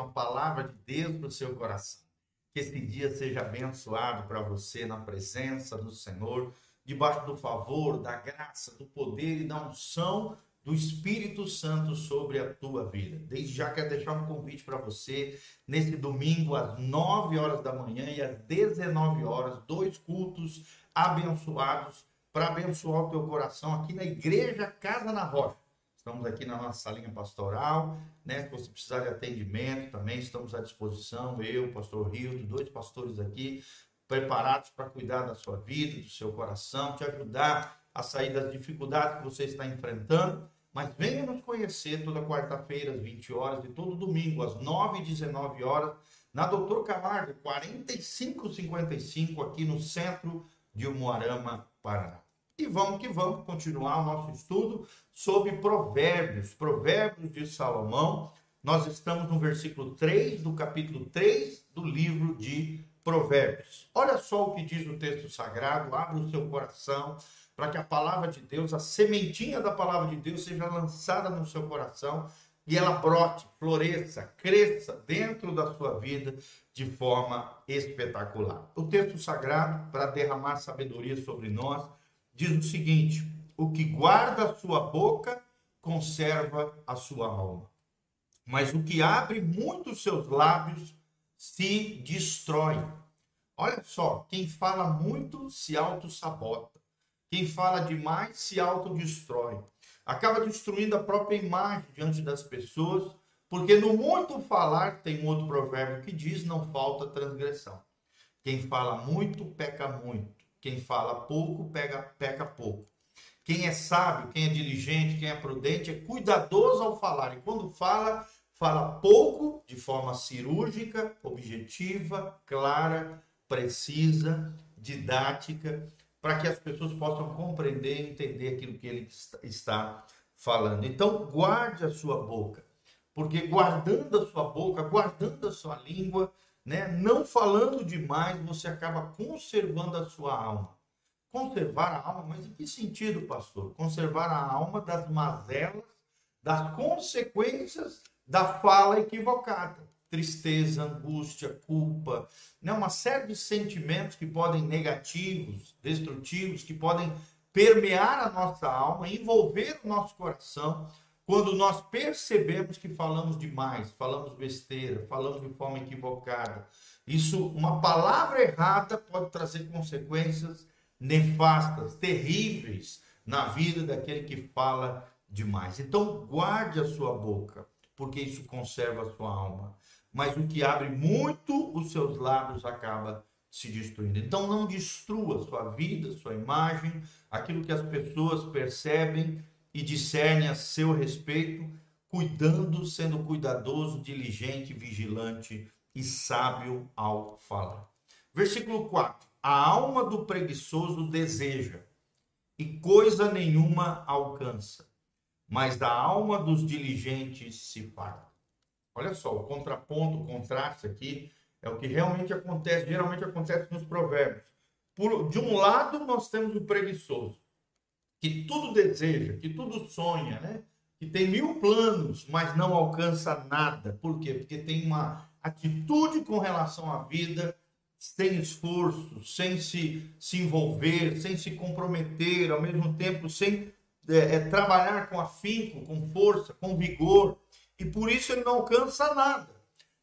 uma palavra de Deus para o seu coração. Que esse dia seja abençoado para você na presença do Senhor, debaixo do favor, da graça, do poder e da unção do Espírito Santo sobre a tua vida. Desde já quero deixar um convite para você nesse domingo às 9 horas da manhã e às 19 horas, dois cultos abençoados para abençoar o teu coração aqui na Igreja Casa na Rocha. Estamos aqui na nossa salinha pastoral, né? Se você precisar de atendimento também, estamos à disposição. Eu, pastor Rio, dois pastores aqui, preparados para cuidar da sua vida, do seu coração, te ajudar a sair das dificuldades que você está enfrentando. Mas venha nos conhecer toda quarta-feira, às 20 horas, e todo domingo, às 9 e 19 horas, na Doutor Camargo, 4555, aqui no centro de Umuarama, Paraná. E vamos que vamos continuar o nosso estudo sobre Provérbios, Provérbios de Salomão. Nós estamos no versículo 3 do capítulo 3 do livro de Provérbios. Olha só o que diz o texto sagrado, abre o seu coração para que a palavra de Deus, a sementinha da palavra de Deus seja lançada no seu coração e ela brote, floresça, cresça dentro da sua vida de forma espetacular. O texto sagrado, para derramar sabedoria sobre nós, diz o seguinte: o que guarda a sua boca conserva a sua alma, mas o que abre muito seus lábios se destrói. Olha só, quem fala muito se auto-sabota. Quem fala demais se autodestrói. Acaba destruindo a própria imagem diante das pessoas, porque no muito falar, tem um outro provérbio que diz: não falta transgressão. Quem fala muito, peca muito. Quem fala pouco, pega, peca pouco. Quem é sábio, quem é diligente, quem é prudente, é cuidadoso ao falar. E quando fala, fala pouco, de forma cirúrgica, objetiva, clara, precisa, didática, para que as pessoas possam compreender e entender aquilo que ele está falando. Então, guarde a sua boca, porque guardando a sua boca, guardando a sua língua, né? Não falando demais, você acaba conservando a sua alma. Conservar a alma, mas em que sentido, pastor? Conservar a alma das mazelas, das consequências da fala equivocada. Tristeza, angústia, culpa, né? uma série de sentimentos que podem negativos, destrutivos, que podem permear a nossa alma, envolver o nosso coração quando nós percebemos que falamos demais, falamos besteira, falamos de forma equivocada, isso, uma palavra errada pode trazer consequências nefastas, terríveis na vida daquele que fala demais. Então, guarde a sua boca, porque isso conserva a sua alma. Mas o que abre muito os seus lábios acaba se destruindo. Então, não destrua sua vida, sua imagem, aquilo que as pessoas percebem e discerne a seu respeito, cuidando, sendo cuidadoso, diligente, vigilante e sábio ao falar. Versículo 4: A alma do preguiçoso deseja, e coisa nenhuma alcança, mas a alma dos diligentes se farta. Olha só, o contraponto, o contraste aqui é o que realmente acontece, geralmente acontece nos provérbios. Por, de um lado, nós temos o preguiçoso, que tudo deseja, que tudo sonha, né? Que tem mil planos, mas não alcança nada. Por quê? Porque tem uma atitude com relação à vida sem esforço, sem se, se envolver, sem se comprometer, ao mesmo tempo sem é, é, trabalhar com afinco, com força, com vigor, e por isso ele não alcança nada.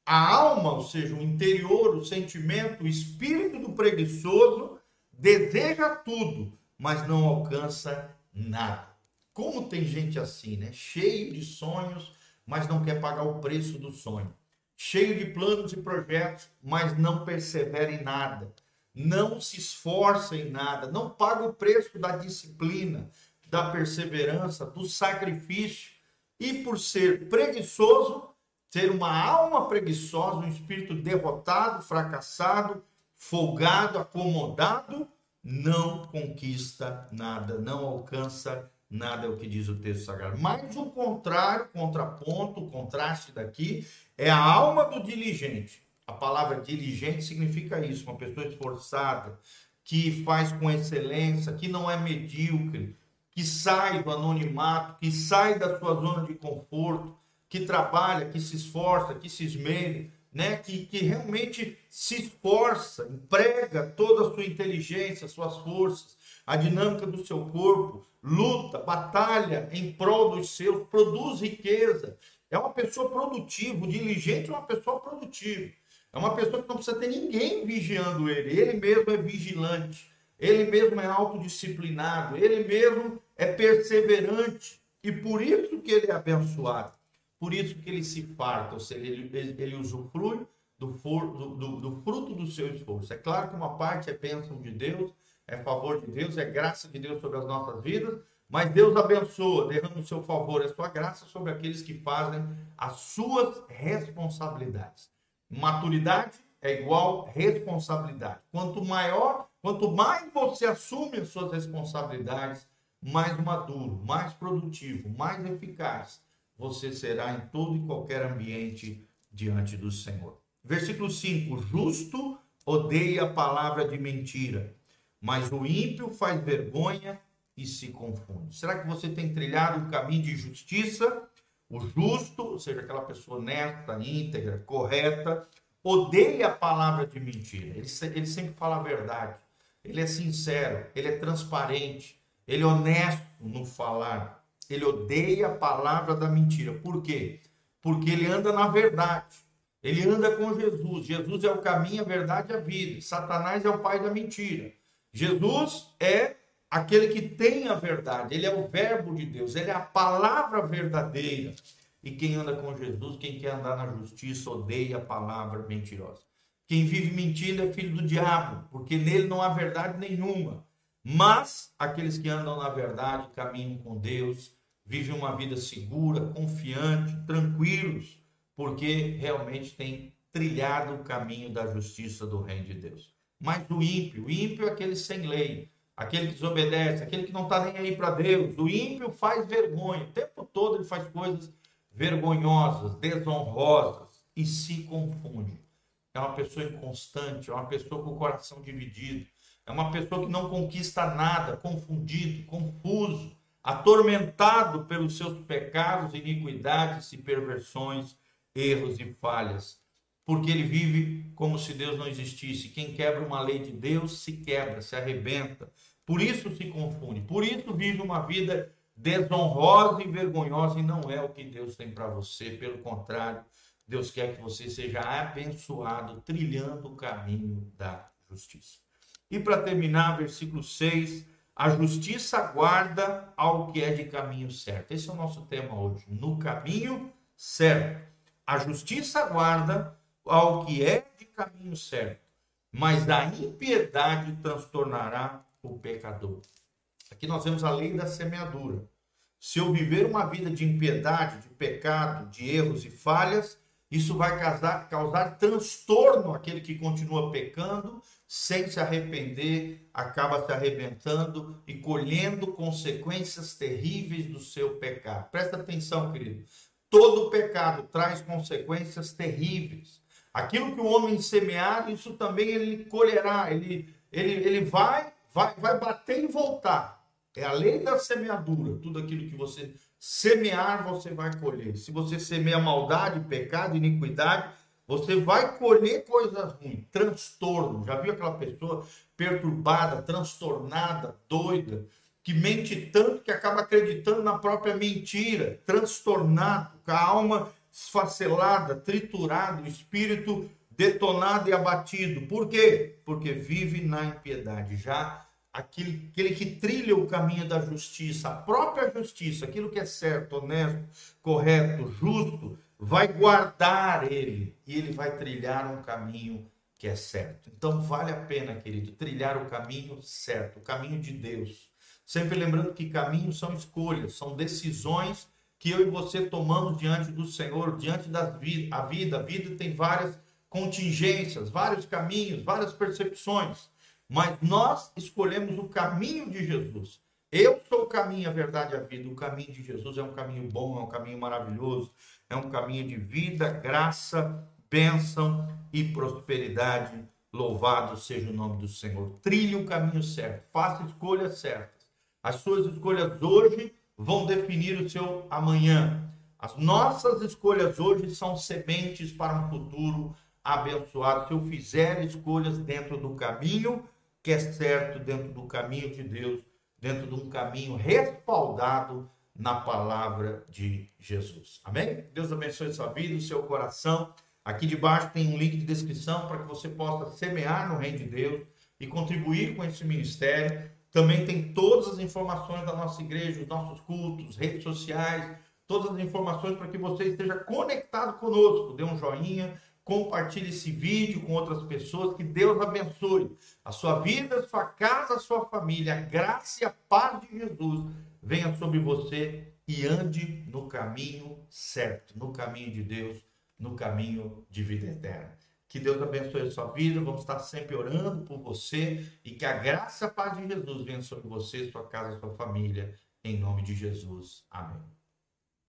A alma, ou seja, o interior, o sentimento, o espírito do preguiçoso deseja tudo, mas não alcança nada. Como tem gente assim, né? Cheio de sonhos, mas não quer pagar o preço do sonho. Cheio de planos e projetos, mas não persevera em nada. Não se esforça em nada, não paga o preço da disciplina, da perseverança, do sacrifício. E por ser preguiçoso, ter uma alma preguiçosa, um espírito derrotado, fracassado, folgado, acomodado, não conquista nada, não alcança nada, é o que diz o texto sagrado. Mas o contrário, contraponto, o contraste daqui é a alma do diligente. A palavra diligente significa isso, uma pessoa esforçada, que faz com excelência, que não é medíocre, que sai do anonimato, que sai da sua zona de conforto, que trabalha, que se esforça, que se esmere, né? que, que realmente se esforça, emprega toda a sua inteligência, suas forças, a dinâmica do seu corpo, luta, batalha em prol dos seus, produz riqueza. É uma pessoa produtiva, diligente é uma pessoa produtiva. É uma pessoa que não precisa ter ninguém vigiando ele. Ele mesmo é vigilante. Ele mesmo é autodisciplinado. Ele mesmo é perseverante. E por isso que ele é abençoado. Por isso que ele se farta, ou seja, ele, ele, usufrui do, for, do, do, do, fruto do seu esforço. É claro que uma parte é bênção de Deus, é favor de Deus, é graça de Deus sobre as nossas vidas, mas Deus abençoa, derrama o seu favor, a sua graça sobre aqueles que fazem as suas responsabilidades. Maturidade é igual responsabilidade. Quanto maior, quanto mais você assume as suas responsabilidades, mais maduro, mais produtivo, mais eficaz você será em todo e qualquer ambiente diante do Senhor. Versículo 5: Justo odeia a palavra de mentira, mas o ímpio faz vergonha e se confunde. Será que você tem trilhado um caminho de justiça? O justo, ou seja, aquela pessoa honesta, íntegra, correta, odeia a palavra de mentira. Ele, ele sempre fala a verdade. Ele é sincero, ele é transparente, ele é honesto no falar. Ele odeia a palavra da mentira. Por quê? Porque ele anda na verdade. Ele anda com Jesus. Jesus é o caminho, a verdade e a vida. Satanás é o pai da mentira. Jesus é aquele que tem a verdade. Ele é o verbo de Deus. Ele é a palavra verdadeira. E quem anda com Jesus, quem quer andar na justiça, odeia a palavra mentirosa. Quem vive mentindo é filho do diabo, porque nele não há verdade nenhuma. Mas aqueles que andam na verdade, caminham com Deus, vivem uma vida segura, confiante, tranquilos, porque realmente têm trilhado o caminho da justiça do reino de Deus. Mas o ímpio, o ímpio é aquele sem lei, aquele que desobedece, aquele que não está nem aí para Deus. O ímpio faz vergonha, o tempo todo ele faz coisas vergonhosas, desonrosas e se confunde. É uma pessoa inconstante, é uma pessoa com o coração dividido, é uma pessoa que não conquista nada, confundido, confuso atormentado pelos seus pecados, iniquidades e perversões, erros e falhas. Porque ele vive como se Deus não existisse. Quem quebra uma lei de Deus se quebra, se arrebenta. Por isso se confunde. Por isso vive uma vida desonrosa e vergonhosa e não é o que Deus tem para você. Pelo contrário, Deus quer que você seja abençoado, trilhando o caminho da justiça. E para terminar, versículo 6 a justiça guarda ao que é de caminho certo. Esse é o nosso tema hoje. No caminho certo. A justiça guarda ao que é de caminho certo, mas a impiedade transtornará o pecador. Aqui nós vemos a lei da semeadura. Se eu viver uma vida de impiedade, de pecado, de erros e falhas, isso vai causar, causar transtorno àquele que continua pecando sem se arrepender, acaba se arrebentando e colhendo consequências terríveis do seu pecado. Presta atenção, querido. Todo pecado traz consequências terríveis. Aquilo que o homem semear, isso também ele colherá. Ele, ele, ele vai, vai, vai bater e voltar. É a lei da semeadura. Tudo aquilo que você semear, você vai colher. Se você semeia maldade, pecado, iniquidade, você vai colher coisas ruins, transtorno. Já viu aquela pessoa perturbada, transtornada, doida, que mente tanto que acaba acreditando na própria mentira, transtornado, com a alma esfacelada, triturado, o espírito detonado e abatido. Por quê? Porque vive na impiedade. Já aquele, aquele que trilha o caminho da justiça, a própria justiça, aquilo que é certo, honesto, correto, justo, vai guardar ele e ele vai trilhar um caminho que é certo. Então vale a pena, querido, trilhar o caminho certo, o caminho de Deus. Sempre lembrando que caminhos são escolhas, são decisões que eu e você tomamos diante do Senhor, diante da vida. A vida, a vida tem várias contingências, vários caminhos, várias percepções, mas nós escolhemos o caminho de Jesus. Eu sou o caminho, a verdade e a vida. O caminho de Jesus é um caminho bom, é um caminho maravilhoso é um caminho de vida, graça, bênção e prosperidade. Louvado seja o nome do Senhor. Trilhe o caminho certo, faça escolhas certas. As suas escolhas hoje vão definir o seu amanhã. As nossas escolhas hoje são sementes para um futuro abençoado. Se eu fizer escolhas dentro do caminho que é certo, dentro do caminho de Deus, dentro de um caminho respaldado na palavra de Jesus. Amém? Deus abençoe sua vida, o seu coração. Aqui debaixo tem um link de descrição para que você possa semear no reino de Deus e contribuir com esse ministério. Também tem todas as informações da nossa igreja, os nossos cultos, redes sociais, todas as informações para que você esteja conectado conosco. Dê um joinha, compartilhe esse vídeo com outras pessoas. Que Deus abençoe a sua vida, a sua casa, a sua família. A graça e a paz de Jesus venha sobre você e ande no caminho certo, no caminho de Deus, no caminho de vida eterna. Que Deus abençoe a sua vida. Vamos estar sempre orando por você e que a graça e a paz de Jesus venha sobre você, sua casa, sua família. Em nome de Jesus. Amém.